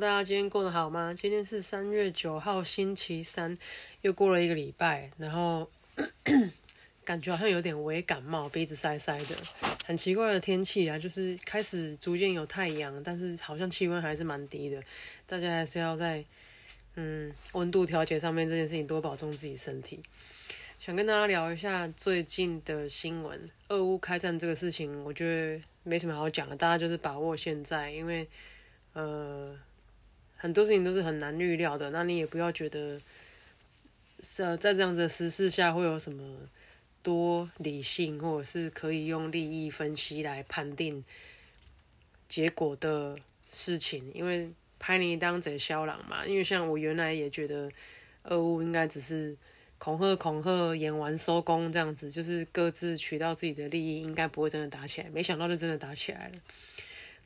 大家今天过得好吗？今天是三月九号，星期三，又过了一个礼拜，然后 感觉好像有点微感冒，鼻子塞塞的，很奇怪的天气啊，就是开始逐渐有太阳，但是好像气温还是蛮低的，大家还是要在嗯温度调节上面这件事情多保重自己身体。想跟大家聊一下最近的新闻，俄乌开战这个事情，我觉得没什么好讲的，大家就是把握现在，因为呃。很多事情都是很难预料的，那你也不要觉得，是在这样的时事下会有什么多理性，或者是可以用利益分析来判定结果的事情，因为拍你当贼肖郎嘛。因为像我原来也觉得，俄乌应该只是恐吓恐吓，演完收工这样子，就是各自取到自己的利益，应该不会真的打起来。没想到就真的打起来了，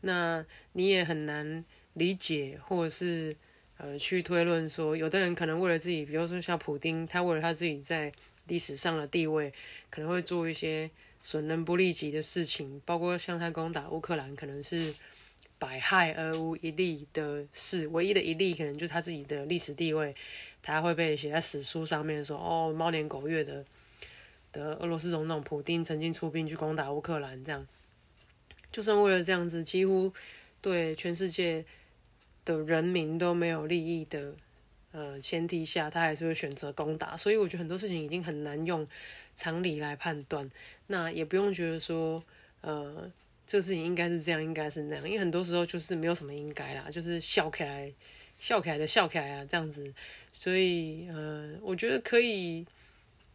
那你也很难。理解，或者是呃，去推论说，有的人可能为了自己，比如说像普丁，他为了他自己在历史上的地位，可能会做一些损人不利己的事情，包括像他攻打乌克兰，可能是百害而无一利的事，唯一的一利可能就是他自己的历史地位，他会被写在史书上面说，哦，猫年狗月的的俄罗斯总统普丁曾经出兵去攻打乌克兰，这样，就算为了这样子，几乎对全世界。的人民都没有利益的呃前提下，他还是会选择攻打，所以我觉得很多事情已经很难用常理来判断。那也不用觉得说呃这事情应该是这样，应该是那样，因为很多时候就是没有什么应该啦，就是笑起来笑起来的笑起来啊这样子。所以呃，我觉得可以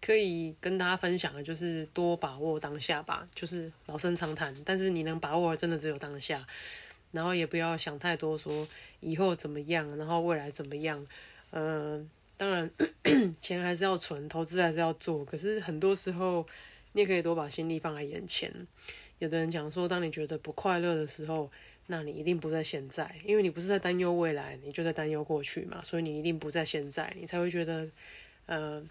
可以跟大家分享的，就是多把握当下吧，就是老生常谈，但是你能把握的真的只有当下。然后也不要想太多，说以后怎么样，然后未来怎么样。嗯，当然钱还是要存，投资还是要做。可是很多时候，你也可以多把心力放在眼前。有的人讲说，当你觉得不快乐的时候，那你一定不在现在，因为你不是在担忧未来，你就在担忧过去嘛。所以你一定不在现在，你才会觉得呃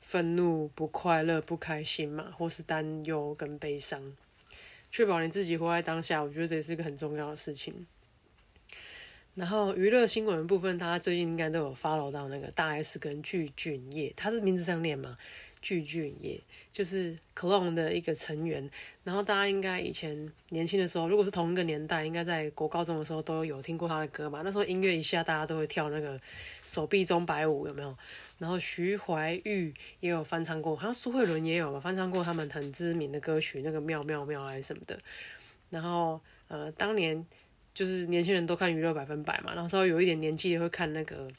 愤怒、不快乐、不开心嘛，或是担忧跟悲伤。确保你自己活在当下，我觉得这也是一个很重要的事情。然后娱乐新闻部分，大家最近应该都有 follow 到那个大 S 跟具俊晔，他是名字上念吗？具俊晔就是 Clone 的一个成员。然后大家应该以前年轻的时候，如果是同一个年代，应该在国高中的时候都有听过他的歌嘛。那时候音乐一下，大家都会跳那个手臂中摆舞，有没有？然后徐怀钰也有翻唱过，好像苏慧伦也有吧，翻唱过他们很知名的歌曲，那个妙妙妙还是什么的。然后呃，当年就是年轻人都看娱乐百分百嘛，然后稍微有一点年纪也会看那个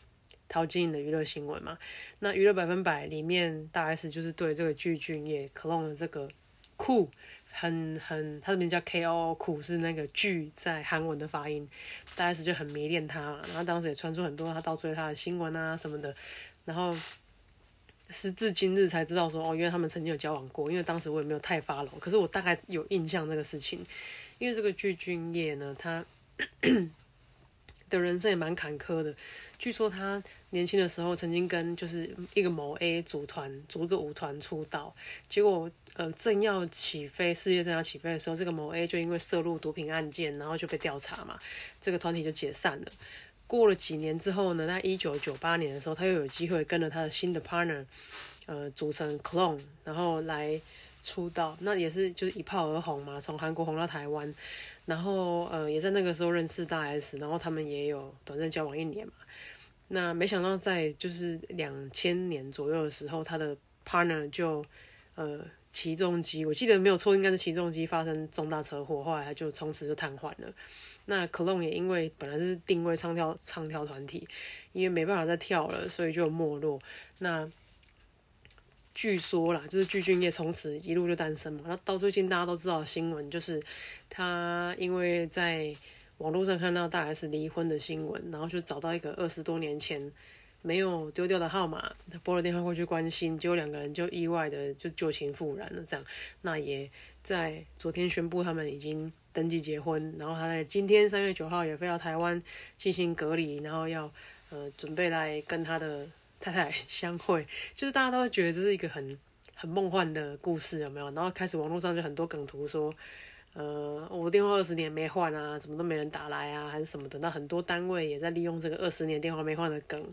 陶晶莹的娱乐新闻嘛。那娱乐百分百里面大 S 就是对这个具俊晔 clone 的这个酷很很，他的名叫 K O 酷是那个剧在韩文的发音，大 S 就很迷恋他嘛，然后当时也传出很多他倒追他的新闻啊什么的。然后时至今日才知道说哦，因为他们曾经有交往过。因为当时我也没有太发了，可是我大概有印象这个事情。因为这个具俊晔呢，他 的人生也蛮坎坷的。据说他年轻的时候曾经跟就是一个某 A 组团组一个舞团出道，结果呃正要起飞，事业正要起飞的时候，这个某 A 就因为涉入毒品案件，然后就被调查嘛，这个团体就解散了。过了几年之后呢？在一九九八年的时候，他又有机会跟了他的新的 partner，呃，组成 clone，然后来出道。那也是就是一炮而红嘛，从韩国红到台湾。然后呃，也在那个时候认识大 S，然后他们也有短暂交往一年嘛。那没想到在就是两千年左右的时候，他的 partner 就呃起重机，我记得没有错，应该是起重机发生重大车祸，后来他就从此就瘫痪了。那 c l o n 也因为本来是定位唱跳唱跳团体，因为没办法再跳了，所以就没落。那据说啦，就是具俊晔从此一路就单身嘛。那到最近大家都知道新闻，就是他因为在网络上看到大 S 离婚的新闻，然后就找到一个二十多年前没有丢掉的号码，他拨了电话过去关心，结果两个人就意外的就旧情复燃了。这样，那也在昨天宣布他们已经登记结婚，然后他在今天三月九号也飞到台湾进行隔离，然后要呃准备来跟他的太太相会，就是大家都会觉得这是一个很很梦幻的故事，有没有？然后开始网络上就很多梗图说。呃，我电话二十年没换啊，怎么都没人打来啊，还是什么的？那很多单位也在利用这个二十年电话没换的梗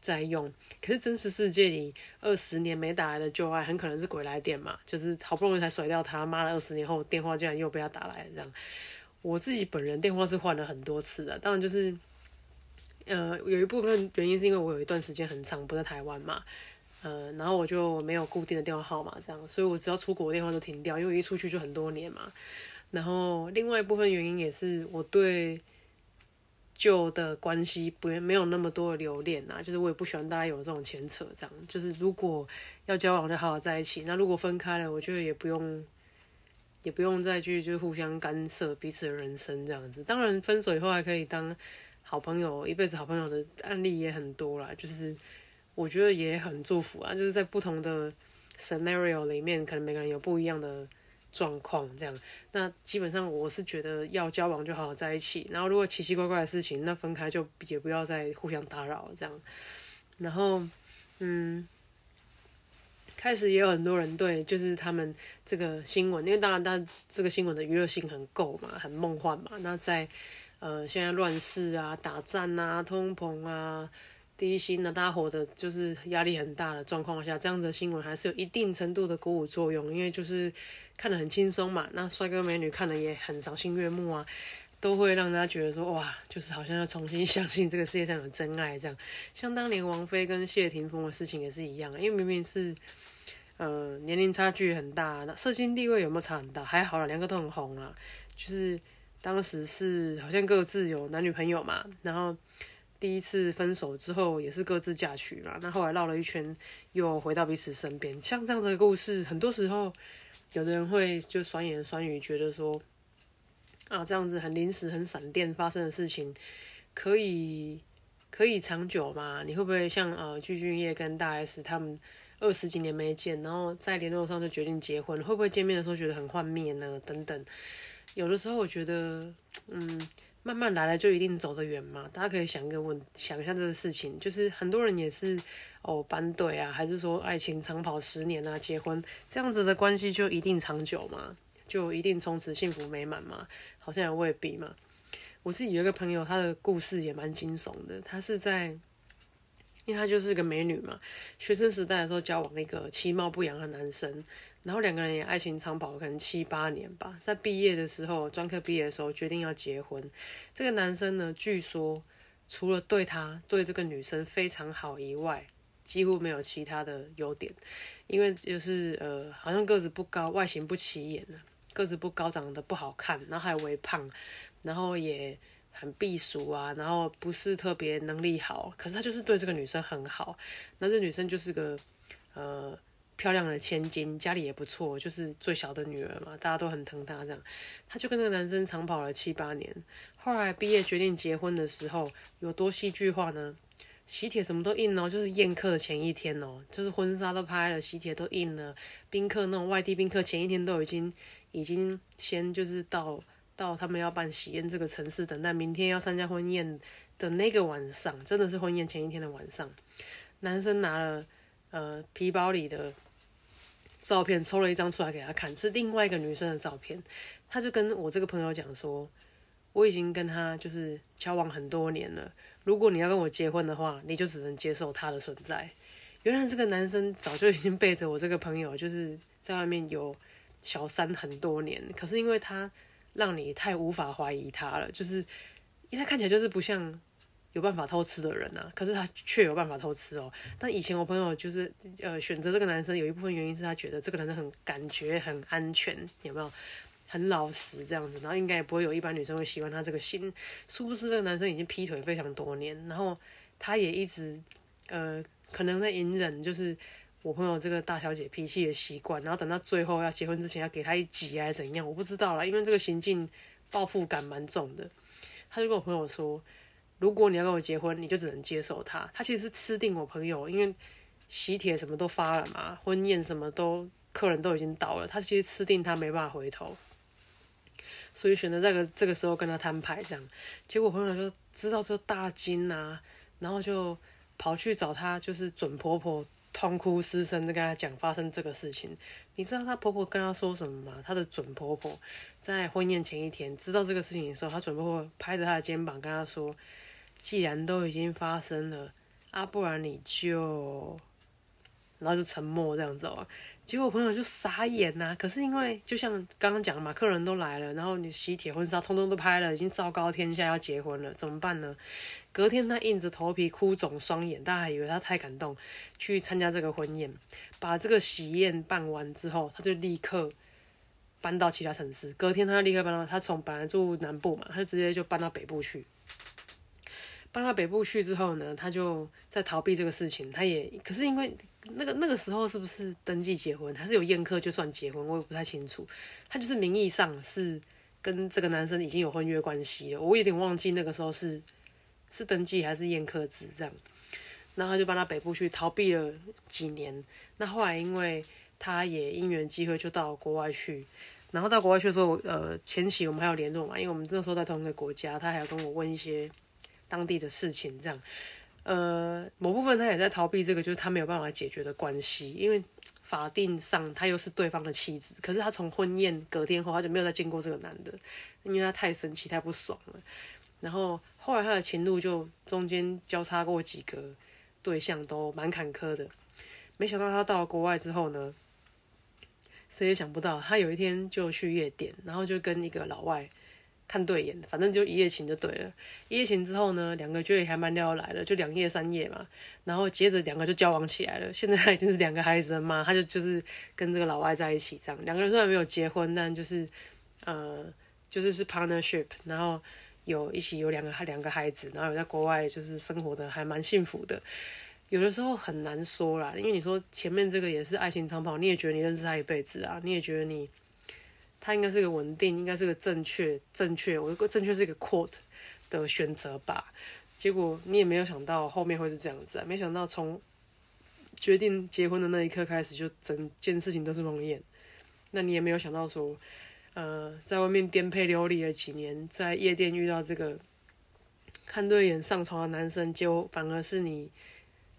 在用。可是真实世界里，二十年没打来的旧爱，很可能是鬼来电嘛，就是好不容易才甩掉他，妈了二十年后电话竟然又被他打来这样。我自己本人电话是换了很多次的，当然就是，呃，有一部分原因是因为我有一段时间很长不在台湾嘛，呃，然后我就没有固定的电话号码这样，所以我只要出国电话都停掉，因为一出去就很多年嘛。然后另外一部分原因也是我对旧的关系不没有那么多的留恋呐，就是我也不喜欢大家有这种牵扯，这样就是如果要交往就好好在一起，那如果分开了，我觉得也不用也不用再去就是互相干涉彼此的人生这样子。当然分手以后还可以当好朋友，一辈子好朋友的案例也很多啦，就是我觉得也很祝福啊，就是在不同的 scenario 里面，可能每个人有不一样的。状况这样，那基本上我是觉得要交往就好好在一起，然后如果奇奇怪怪的事情，那分开就也不要再互相打扰这样。然后，嗯，开始也有很多人对，就是他们这个新闻，因为当然，但这个新闻的娱乐性很够嘛，很梦幻嘛。那在呃现在乱世啊、打战啊、通膨啊。低薪啊，大家活的就是压力很大的状况下，这样的新闻还是有一定程度的鼓舞作用，因为就是看得很轻松嘛。那帅哥美女看的也很赏心悦目啊，都会让大家觉得说哇，就是好像要重新相信这个世界上有真爱这样。像当年王菲跟谢霆锋的事情也是一样，因为明明是呃年龄差距很大，那社经地位有没有差很大？还好了，两个都很红了。就是当时是好像各自有男女朋友嘛，然后。第一次分手之后也是各自嫁娶嘛，那后来绕了一圈又回到彼此身边。像这样子的故事，很多时候有的人会就酸言酸语，觉得说啊这样子很临时、很闪电发生的事情，可以可以长久吗？你会不会像呃具俊晔跟大 S 他们二十几年没见，然后在联络上就决定结婚，会不会见面的时候觉得很幻灭呢？等等，有的时候我觉得嗯。慢慢来了就一定走得远嘛？大家可以想一个问，想一下这个事情，就是很多人也是哦班队啊，还是说爱情长跑十年啊，结婚这样子的关系就一定长久吗？就一定从此幸福美满吗？好像也未必嘛。我自己有一个朋友，他的故事也蛮惊悚的。他是在，因为他就是个美女嘛，学生时代的时候交往一个其貌不扬的男生。然后两个人也爱情长跑，可能七八年吧。在毕业的时候，专科毕业的时候，决定要结婚。这个男生呢，据说除了对他对这个女生非常好以外，几乎没有其他的优点。因为就是呃，好像个子不高，外形不起眼个子不高，长得不好看，然后还微胖，然后也很避俗啊，然后不是特别能力好。可是他就是对这个女生很好。那这女生就是个呃。漂亮的千金，家里也不错，就是最小的女儿嘛，大家都很疼她。这样，她就跟那个男生长跑了七八年。后来毕业决定结婚的时候，有多戏剧化呢？喜帖什么都印哦，就是宴客前一天哦，就是婚纱都拍了，喜帖都印了。宾客那种外地宾客，前一天都已经已经先就是到到他们要办喜宴这个城市，等待明天要参加婚宴的那个晚上，真的是婚宴前一天的晚上，男生拿了呃皮包里的。照片抽了一张出来给他看，是另外一个女生的照片。他就跟我这个朋友讲说：“我已经跟他就是交往很多年了，如果你要跟我结婚的话，你就只能接受他的存在。”原来这个男生早就已经背着我这个朋友，就是在外面有小三很多年。可是因为他让你太无法怀疑他了，就是因为他看起来就是不像。有办法偷吃的人啊，可是他却有办法偷吃哦。但以前我朋友就是呃选择这个男生，有一部分原因是他觉得这个男生很感觉很安全，有没有？很老实这样子，然后应该也不会有一般女生会喜欢他这个型。殊不知这个男生已经劈腿非常多年，然后他也一直呃可能在隐忍，就是我朋友这个大小姐脾气的习惯，然后等到最后要结婚之前要给他一挤还是怎样，我不知道啦，因为这个行径报复感蛮重的。他就跟我朋友说。如果你要跟我结婚，你就只能接受他。他其实是吃定我朋友，因为喜帖什么都发了嘛，婚宴什么都客人都已经到了，他其实吃定他没办法回头，所以选择这个这个时候跟他摊牌这样。结果朋友就知道这大惊啊，然后就跑去找他，就是准婆婆。痛哭失声的跟他讲发生这个事情，你知道她婆婆跟她说什么吗？她的准婆婆在婚宴前一天知道这个事情的时候，她准婆婆拍着她的肩膀跟她说：“既然都已经发生了，啊，不然你就……”然后就沉默这样子哦。结果朋友就傻眼呐。可是因为就像刚刚讲的嘛，客人都来了，然后你喜帖婚纱通通都拍了，已经昭告天下要结婚了，怎么办呢？隔天他硬着头皮哭肿双眼，大家还以为他太感动，去参加这个婚宴。把这个喜宴办完之后，他就立刻搬到其他城市。隔天他立刻搬到他从本来住南部嘛，他就直接就搬到北部去。搬到北部去之后呢，他就在逃避这个事情。他也可是因为。那个那个时候是不是登记结婚，还是有宴客就算结婚？我也不太清楚。他就是名义上是跟这个男生已经有婚约关系了，我有点忘记那个时候是是登记还是宴客制这样。然后他就搬到北部去逃避了几年。那后来因为他也因缘机会就到国外去，然后到国外去的时候，呃，前期我们还有联络嘛，因为我们那时候在同一个国家，他还要跟我问一些当地的事情这样。呃，某部分他也在逃避这个，就是他没有办法解决的关系，因为法定上他又是对方的妻子，可是他从婚宴隔天后他就没有再见过这个男的，因为他太生气太不爽了。然后后来他的情路就中间交叉过几个对象，都蛮坎坷的。没想到他到了国外之后呢，谁也想不到他有一天就去夜店，然后就跟一个老外。看对眼，反正就一夜情就对了。一夜情之后呢，两个觉得还蛮聊得来的，就两夜三夜嘛。然后接着两个就交往起来了。现在已经是两个孩子的妈，他就就是跟这个老外在一起这样。两个人虽然没有结婚，但就是呃，就是是 partnership，然后有一起有两个两个孩子，然后有在国外就是生活的还蛮幸福的。有的时候很难说啦，因为你说前面这个也是爱情长跑，你也觉得你认识他一辈子啊，你也觉得你。他应该是个稳定，应该是个正确、正确，我正确是一个 quote 的选择吧。结果你也没有想到后面会是这样子啊！没想到从决定结婚的那一刻开始，就整件事情都是梦魇。那你也没有想到说，呃，在外面颠沛流离了几年，在夜店遇到这个看对眼上床的男生，就反而是你，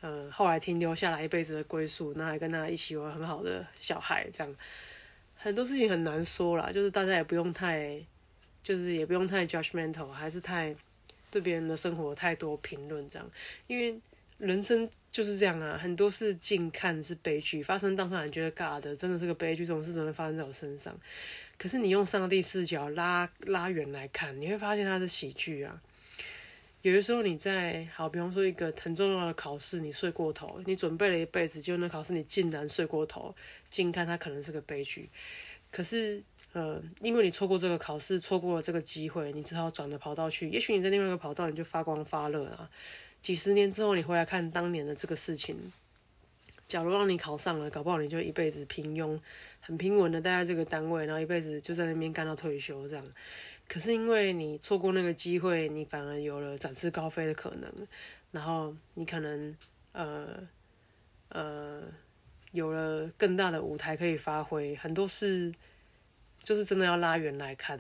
呃，后来停留下来一辈子的归宿，那还跟他一起有很好的小孩，这样。很多事情很难说啦，就是大家也不用太，就是也不用太 judgmental，还是太对别人的生活太多评论这样，因为人生就是这样啊，很多事近看是悲剧，发生当下你觉得尬的，真的是个悲剧，这种事怎么会发生在我身上？可是你用上帝视角拉拉远来看，你会发现它是喜剧啊。有的时候你在好，比方说一个很重要的考试，你睡过头，你准备了一辈子，就那考试你竟然睡过头，近看它可能是个悲剧。可是，呃，因为你错过这个考试，错过了这个机会，你只好转了跑道去。也许你在另外一个跑道，你就发光发热啊。几十年之后，你回来看当年的这个事情，假如让你考上了，搞不好你就一辈子平庸，很平稳的待在这个单位，然后一辈子就在那边干到退休这样。可是因为你错过那个机会，你反而有了展翅高飞的可能，然后你可能呃呃有了更大的舞台可以发挥。很多事就是真的要拉远来看。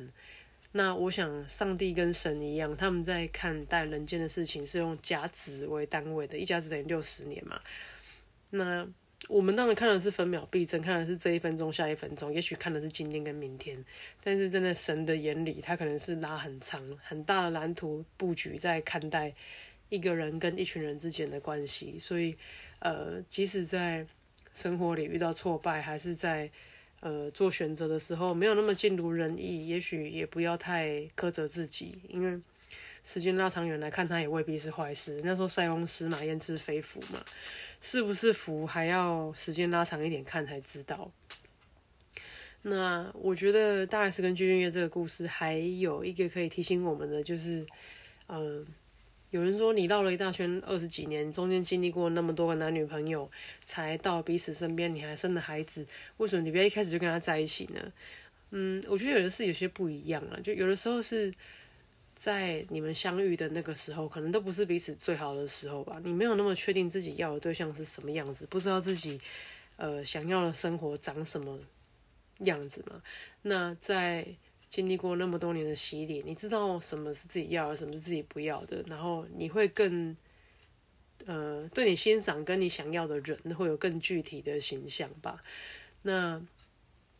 那我想，上帝跟神一样，他们在看待人间的事情是用甲子为单位的，一甲子等于六十年嘛。那我们当然看的是分秒必争，看的是这一分钟、下一分钟，也许看的是今天跟明天。但是站在神的眼里，他可能是拉很长、很大的蓝图布局在看待一个人跟一群人之间的关系。所以，呃，即使在生活里遇到挫败，还是在呃做选择的时候没有那么尽如人意，也许也不要太苛责自己，因为时间拉长远来看，它也未必是坏事。那时候塞翁失马焉知非福嘛。是不是福还要时间拉长一点看才知道？那我觉得大概是跟君君月这个故事还有一个可以提醒我们的，就是，嗯，有人说你绕了一大圈二十几年，中间经历过那么多个男女朋友，才到彼此身边，你还生了孩子，为什么你不要一开始就跟他在一起呢？嗯，我觉得有的是有些不一样了，就有的时候是，在你们相遇的那个时候，可能都不是彼此最好的时候吧。你没有那么确定自己要的对象是什么样子，不知道自己呃想要的生活长什么样子嘛。那在经历过那么多年的洗礼，你知道什么是自己要的，什么是自己不要的，然后你会更。呃，对你欣赏跟你想要的人会有更具体的形象吧。那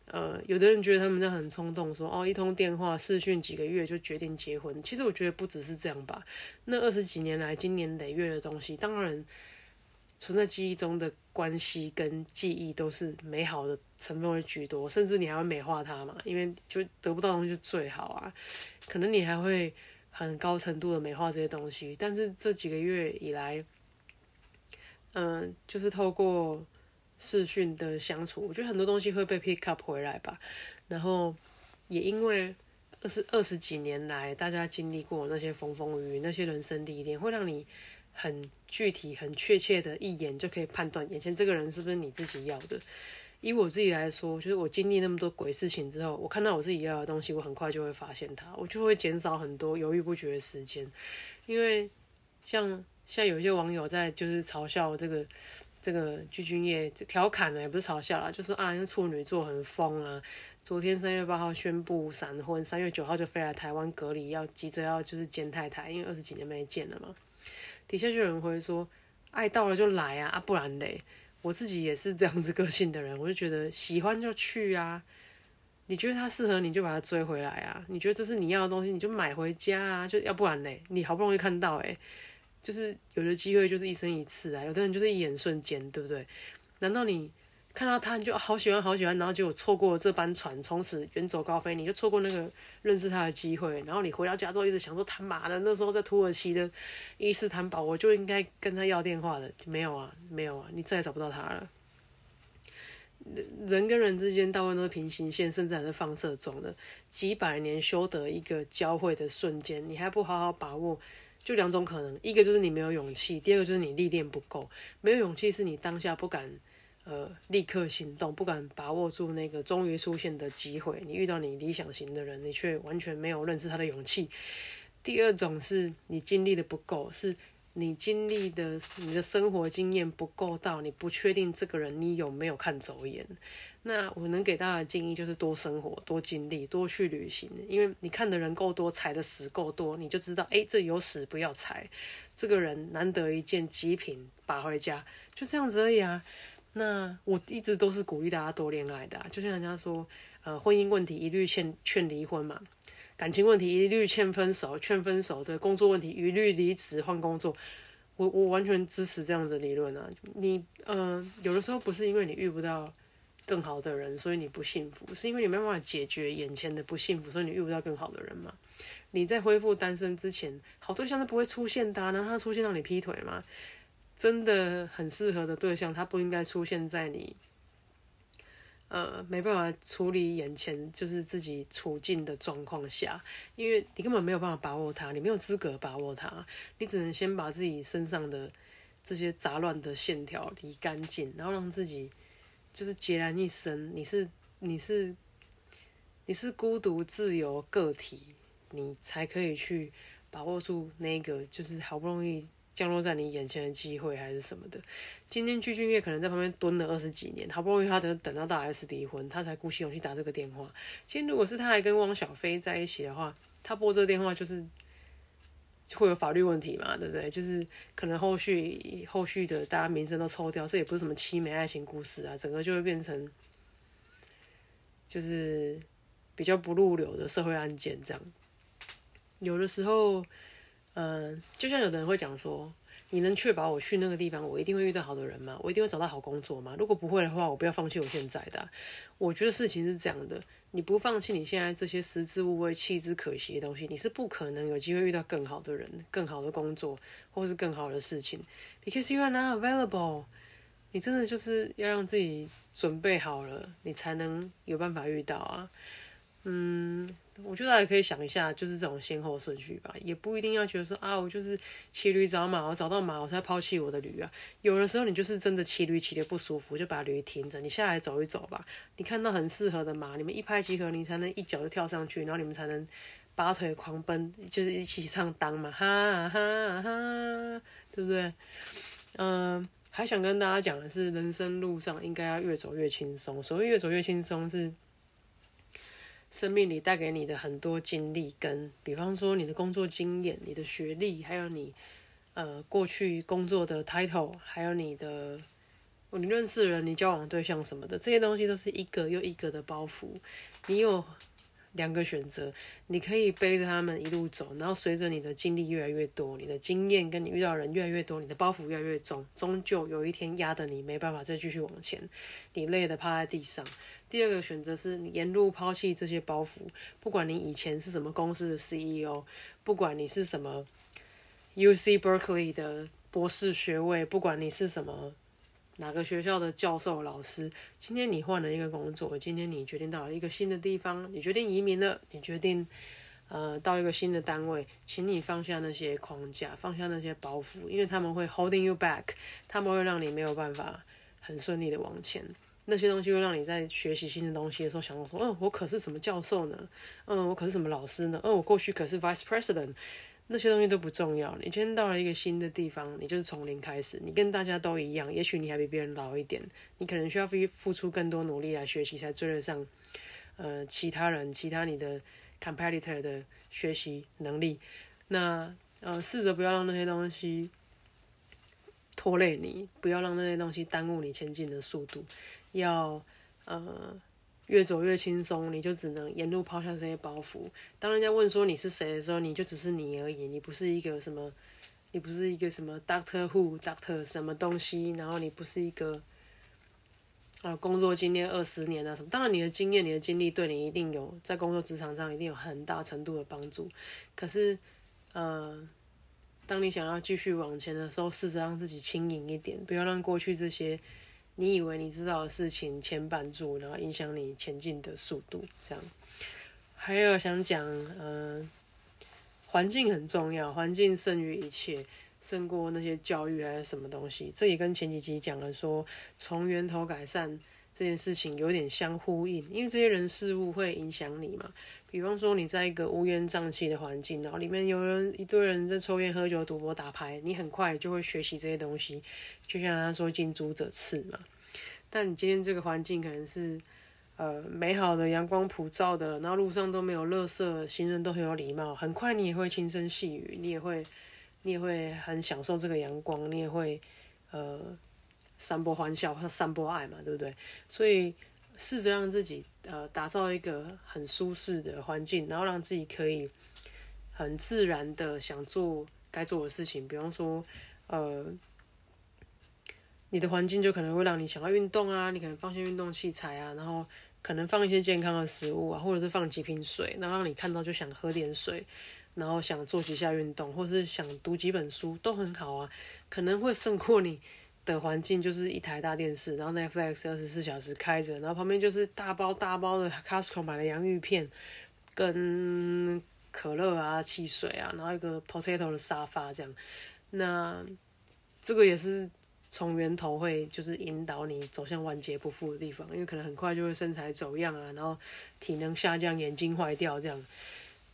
呃，有的人觉得他们在很冲动，说哦，一通电话、视讯几个月就决定结婚。其实我觉得不只是这样吧。那二十几年来，经年累月的东西，当然存在记忆中的关系跟记忆都是美好的成分会居多，甚至你还会美化它嘛，因为就得不到东西就最好啊。可能你还会很高程度的美化这些东西，但是这几个月以来。嗯，就是透过视讯的相处，我觉得很多东西会被 pick up 回来吧。然后也因为二十二十几年来，大家经历过那些风风雨雨，那些人生历练，会让你很具体、很确切的一眼就可以判断眼前这个人是不是你自己要的。以我自己来说，就是我经历那么多鬼事情之后，我看到我自己要的东西，我很快就会发现它，我就会减少很多犹豫不决的时间，因为像。像有些网友在就是嘲笑这个这个具俊晔，调侃了也不是嘲笑啦，就说啊，那处女座很疯啊。昨天三月八号宣布闪婚，三月九号就飞来台湾隔离，要急着要就是见太太，因为二十几年没见了嘛。底下就有人会说，爱到了就来啊，啊不然嘞，我自己也是这样子个性的人，我就觉得喜欢就去啊。你觉得他适合你就把他追回来啊，你觉得这是你要的东西你就买回家啊，就要不然嘞，你好不容易看到诶。就是有的机会就是一生一次啊，有的人就是一眼瞬间，对不对？难道你看到他你就好喜欢好喜欢，然后结果错过了这班船，从此远走高飞，你就错过那个认识他的机会，然后你回到家之后一直想说他妈的那时候在土耳其的伊斯坦堡，我就应该跟他要电话的，没有啊，没有啊，你再也找不到他了。人跟人之间大部分都是平行线，甚至还是放射状的，几百年修得一个交汇的瞬间，你还不好好把握。就两种可能，一个就是你没有勇气，第二个就是你历练不够。没有勇气是你当下不敢，呃，立刻行动，不敢把握住那个终于出现的机会。你遇到你理想型的人，你却完全没有认识他的勇气。第二种是你经历的不够，是你经历的你的生活经验不够到，你不确定这个人你有没有看走眼。那我能给大家的建议就是多生活、多经历、多去旅行，因为你看的人够多，踩的屎够多，你就知道，哎，这有屎不要踩。这个人难得一见极品，把回家，就这样子而已啊。那我一直都是鼓励大家多恋爱的，就像人家说，呃，婚姻问题一律劝劝离婚嘛，感情问题一律劝分手，劝分手对，工作问题一律离职换工作。我我完全支持这样子理论啊。你呃，有的时候不是因为你遇不到。更好的人，所以你不幸福，是因为你没办法解决眼前的不幸福，所以你遇不到更好的人嘛？你在恢复单身之前，好对象都不会出现的，难道他出现让你劈腿吗？真的很适合的对象，他不应该出现在你，呃，没办法处理眼前就是自己处境的状况下，因为你根本没有办法把握他，你没有资格把握他，你只能先把自己身上的这些杂乱的线条理干净，然后让自己。就是孑然一身，你是你是你是孤独自由个体，你才可以去把握住那个就是好不容易降落在你眼前的机会，还是什么的。今天鞠俊晔可能在旁边蹲了二十几年，好不容易他等等到大 S 离婚，他才鼓起勇气打这个电话。今天如果是他还跟汪小菲在一起的话，他拨这个电话就是。会有法律问题嘛？对不对？就是可能后续后续的大家名声都抽掉，这也不是什么凄美爱情故事啊，整个就会变成就是比较不入流的社会案件这样。有的时候，嗯，就像有的人会讲说。你能确保我去那个地方，我一定会遇到好的人吗？我一定会找到好工作吗？如果不会的话，我不要放弃我现在的。我觉得事情是这样的，你不放弃你现在这些食之无味、弃之可惜的东西，你是不可能有机会遇到更好的人、更好的工作，或是更好的事情。Because you are not available，你真的就是要让自己准备好了，你才能有办法遇到啊。嗯。我觉得还可以想一下，就是这种先后顺序吧，也不一定要觉得说啊，我就是骑驴找马，我找到马我才抛弃我的驴啊。有的时候你就是真的骑驴骑的不舒服，就把驴停着，你下来走一走吧。你看到很适合的马，你们一拍即合，你才能一脚就跳上去，然后你们才能拔腿狂奔，就是一起唱当嘛，哈哈哈，对不对？嗯，还想跟大家讲的是，人生路上应该要越走越轻松。所谓越走越轻松，是生命里带给你的很多经历，跟比方说你的工作经验、你的学历，还有你呃过去工作的 title，还有你的你认识人、你交往对象什么的，这些东西都是一个又一个的包袱，你有。两个选择，你可以背着他们一路走，然后随着你的经历越来越多，你的经验跟你遇到人越来越多，你的包袱越来越重，终究有一天压得你没办法再继续往前，你累得趴在地上。第二个选择是你沿路抛弃这些包袱，不管你以前是什么公司的 CEO，不管你是什么 UC Berkeley 的博士学位，不管你是什么。哪个学校的教授老师？今天你换了一个工作，今天你决定到了一个新的地方，你决定移民了，你决定呃到一个新的单位，请你放下那些框架，放下那些包袱，因为他们会 holding you back，他们会让你没有办法很顺利的往前。那些东西会让你在学习新的东西的时候想到说，嗯，我可是什么教授呢？嗯，我可是什么老师呢？嗯，我过去可是 vice president。那些东西都不重要。你今天到了一个新的地方，你就是从零开始，你跟大家都一样。也许你还比别人老一点，你可能需要付付出更多努力来学习，才追得上呃其他人、其他你的 competitor 的学习能力。那呃，试着不要让那些东西拖累你，不要让那些东西耽误你前进的速度。要呃。越走越轻松，你就只能沿路抛下这些包袱。当人家问说你是谁的时候，你就只是你而已，你不是一个什么，你不是一个什么 Doctor Who Doctor 什么东西，然后你不是一个啊工作经验二十年啊什么。当然你的经验、你的经历对你一定有在工作职场上一定有很大程度的帮助。可是，呃，当你想要继续往前的时候，试着让自己轻盈一点，不要让过去这些。你以为你知道的事情牵绊住，然后影响你前进的速度，这样。还有想讲，嗯，环境很重要，环境胜于一切，胜过那些教育还是什么东西。这也跟前几集讲了说，从源头改善这件事情有点相呼应，因为这些人事物会影响你嘛。比方说，你在一个乌烟瘴气的环境，然后里面有人一堆人在抽烟、喝酒、赌博、打牌，你很快就会学习这些东西。就像他说“近朱者赤”嘛。但你今天这个环境可能是呃美好的、阳光普照的，然后路上都没有垃圾，行人都很有礼貌，很快你也会轻声细语，你也会你也会很享受这个阳光，你也会呃散播欢笑或散播爱嘛，对不对？所以。试着让自己呃打造一个很舒适的环境，然后让自己可以很自然的想做该做的事情。比方说，呃，你的环境就可能会让你想要运动啊，你可能放些运动器材啊，然后可能放一些健康的食物啊，或者是放几瓶水，那让你看到就想喝点水，然后想做几下运动，或者是想读几本书都很好啊，可能会胜过你。的环境就是一台大电视，然后 Netflix 二十四小时开着，然后旁边就是大包大包的 Costco 买的洋芋片，跟可乐啊、汽水啊，然后一个 potato 的沙发这样。那这个也是从源头会就是引导你走向万劫不复的地方，因为可能很快就会身材走样啊，然后体能下降、眼睛坏掉这样。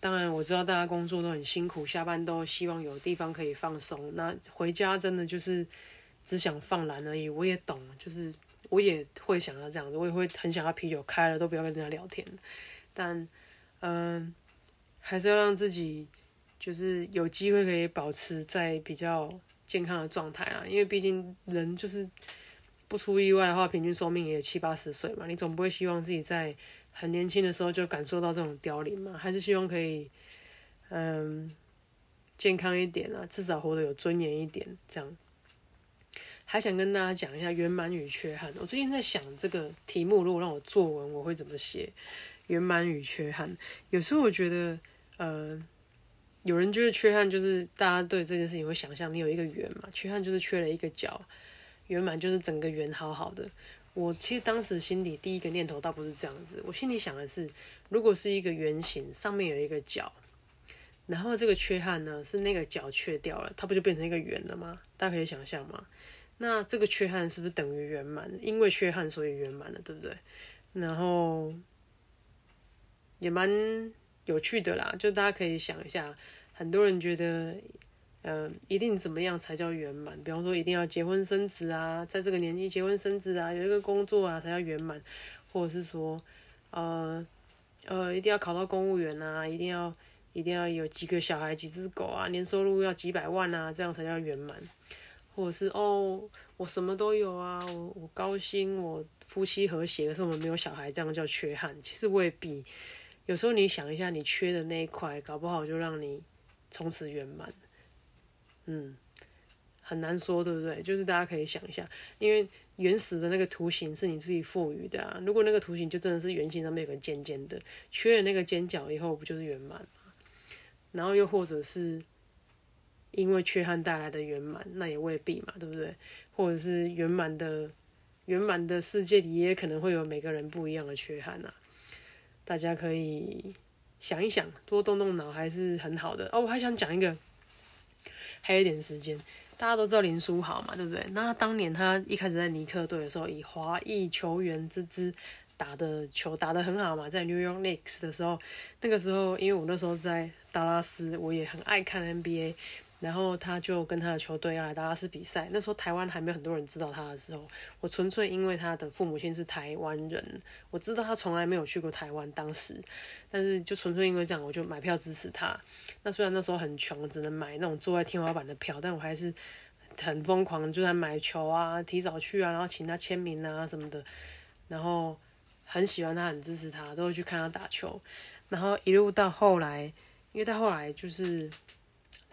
当然我知道大家工作都很辛苦，下班都希望有地方可以放松，那回家真的就是。只想放懒而已，我也懂，就是我也会想要这样子，我也会很想要啤酒开了都不要跟人家聊天，但嗯，还是要让自己就是有机会可以保持在比较健康的状态啦，因为毕竟人就是不出意外的话，平均寿命也有七八十岁嘛，你总不会希望自己在很年轻的时候就感受到这种凋零嘛，还是希望可以嗯健康一点啊，至少活得有尊严一点这样。还想跟大家讲一下圆满与缺憾。我最近在想这个题目，如果让我作文，我会怎么写？圆满与缺憾。有时候我觉得，呃，有人觉得缺憾就是大家对这件事情会想象你有一个圆嘛，缺憾就是缺了一个角，圆满就是整个圆好好的。我其实当时心里第一个念头倒不是这样子，我心里想的是，如果是一个圆形，上面有一个角，然后这个缺憾呢是那个角缺掉了，它不就变成一个圆了吗？大家可以想象吗？那这个缺憾是不是等于圆满？因为缺憾所以圆满了，对不对？然后也蛮有趣的啦，就大家可以想一下，很多人觉得，嗯，一定怎么样才叫圆满？比方说，一定要结婚生子啊，在这个年纪结婚生子啊，有一个工作啊才叫圆满，或者是说，呃，呃，一定要考到公务员啊，一定要一定要有几个小孩、几只狗啊，年收入要几百万啊，这样才叫圆满。或者是哦，我什么都有啊，我我高薪，我夫妻和谐，可是我们没有小孩，这样叫缺憾。其实未必，有时候你想一下，你缺的那一块，搞不好就让你从此圆满。嗯，很难说，对不对？就是大家可以想一下，因为原始的那个图形是你自己赋予的啊。如果那个图形就真的是圆形上面有个尖尖的，缺了那个尖角以后，不就是圆满吗？然后又或者是。因为缺憾带来的圆满，那也未必嘛，对不对？或者是圆满的圆满的世界里，也可能会有每个人不一样的缺憾呐。大家可以想一想，多动动脑还是很好的。哦，我还想讲一个，还有一点时间，大家都知道林书豪嘛，对不对？那当年他一开始在尼克队的时候，以华裔球员之姿打的球打得很好嘛，在 New York Knicks 的时候，那个时候因为我那时候在达拉斯，我也很爱看 NBA。然后他就跟他的球队要来达拉斯比赛。那时候台湾还没有很多人知道他的时候，我纯粹因为他的父母亲是台湾人，我知道他从来没有去过台湾。当时，但是就纯粹因为这样，我就买票支持他。那虽然那时候很穷，只能买那种坐在天花板的票，但我还是很疯狂，就在买球啊，提早去啊，然后请他签名啊什么的。然后很喜欢他，很支持他，都会去看他打球。然后一路到后来，因为他后来就是。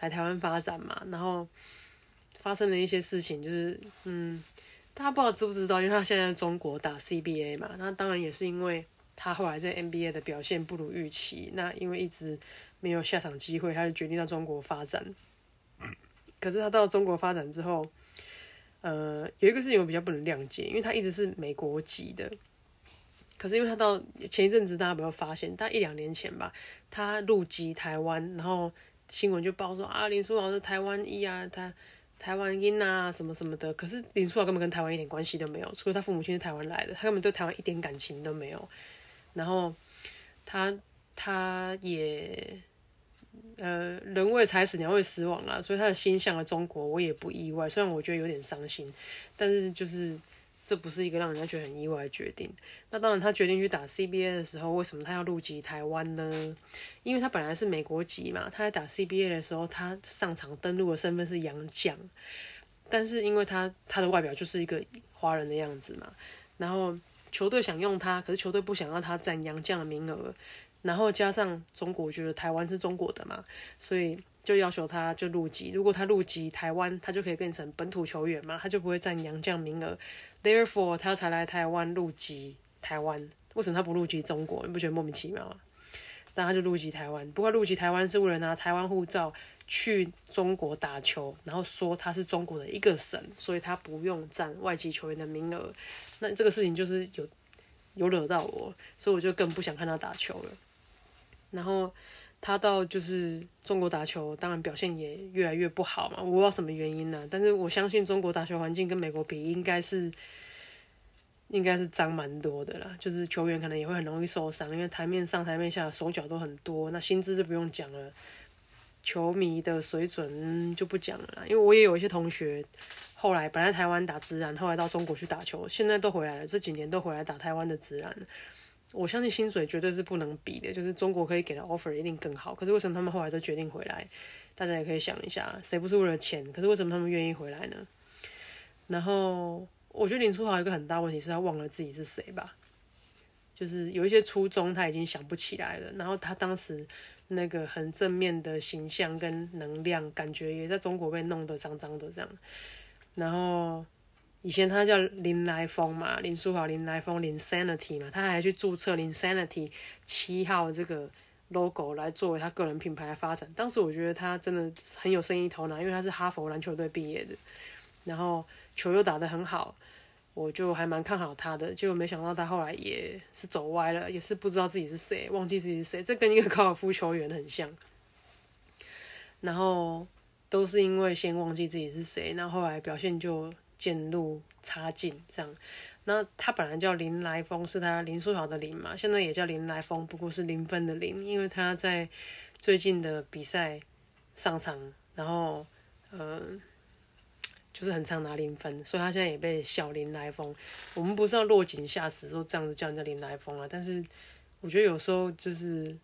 来台湾发展嘛，然后发生了一些事情，就是嗯，大家不知道知不知道，因为他现在在中国打 CBA 嘛，那当然也是因为他后来在 NBA 的表现不如预期，那因为一直没有下场机会，他就决定到中国发展。可是他到中国发展之后，呃，有一个事情我比较不能谅解，因为他一直是美国籍的，可是因为他到前一阵子大家没有发现，大概一两年前吧，他入籍台湾，然后。新闻就报说啊，林书豪是台湾裔啊，他台湾音啊，什么什么的。可是林书豪根本跟台湾一点关系都没有，除了他父母亲是台湾来的，他根本对台湾一点感情都没有。然后他他也呃，人为财死，鸟为食亡啊，所以他的心向了中国，我也不意外。虽然我觉得有点伤心，但是就是。这不是一个让人家觉得很意外的决定。那当然，他决定去打 CBA 的时候，为什么他要入籍台湾呢？因为他本来是美国籍嘛。他在打 CBA 的时候，他上场登陆的身份是洋将，但是因为他他的外表就是一个华人的样子嘛，然后球队想用他，可是球队不想要他占洋将的名额，然后加上中国觉得台湾是中国的嘛，所以。就要求他就入籍，如果他入籍台湾，他就可以变成本土球员嘛，他就不会占洋将名额。Therefore，他才来台湾入籍台湾。为什么他不入籍中国？你不觉得莫名其妙吗？但他就入籍台湾，不过入籍台湾是为了拿台湾护照去中国打球，然后说他是中国的一个省，所以他不用占外籍球员的名额。那这个事情就是有有惹到我，所以我就更不想看他打球了。然后。他到就是中国打球，当然表现也越来越不好嘛。我不知道什么原因呢，但是我相信中国打球环境跟美国比，应该是应该是脏蛮多的啦。就是球员可能也会很容易受伤，因为台面上台面下手脚都很多。那薪资就不用讲了，球迷的水准就不讲了。因为我也有一些同学，后来本来台湾打自然，后来到中国去打球，现在都回来了，这几年都回来打台湾的自然。我相信薪水绝对是不能比的，就是中国可以给的 offer 一定更好。可是为什么他们后来都决定回来？大家也可以想一下，谁不是为了钱？可是为什么他们愿意回来呢？然后我觉得林书豪有一个很大问题是他忘了自己是谁吧，就是有一些初衷他已经想不起来了。然后他当时那个很正面的形象跟能量，感觉也在中国被弄得脏脏的这样。然后。以前他叫林来峰嘛，林书豪、林来峰、林 Sanity 嘛，他还去注册林 Sanity 七号这个 logo 来作为他个人品牌的发展。当时我觉得他真的很有生意头脑，因为他是哈佛篮球队毕业的，然后球又打得很好，我就还蛮看好他的。结果没想到他后来也是走歪了，也是不知道自己是谁，忘记自己是谁，这跟一个高尔夫球员很像。然后都是因为先忘记自己是谁，然后后来表现就。渐入差劲，这样，那他本来叫林来峰，是他林书豪的林嘛，现在也叫林来峰，不过是零分的零，因为他在最近的比赛上场，然后嗯，就是很常拿零分，所以他现在也被小林来峰。我们不是要落井下石说这样子叫人家林来峰啊，但是我觉得有时候就是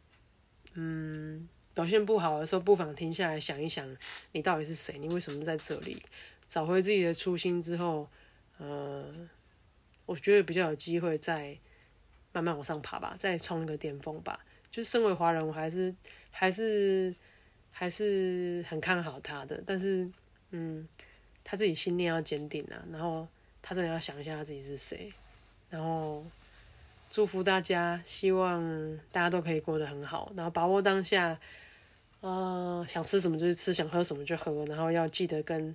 嗯。表现不好的时候，不妨停下来想一想，你到底是谁？你为什么在这里？找回自己的初心之后，呃，我觉得比较有机会再慢慢往上爬吧，再冲一个巅峰吧。就身为华人，我还是还是还是很看好他的。但是，嗯，他自己信念要坚定啊，然后他真的要想一下他自己是谁。然后，祝福大家，希望大家都可以过得很好，然后把握当下。呃，想吃什么就吃，想喝什么就喝，然后要记得跟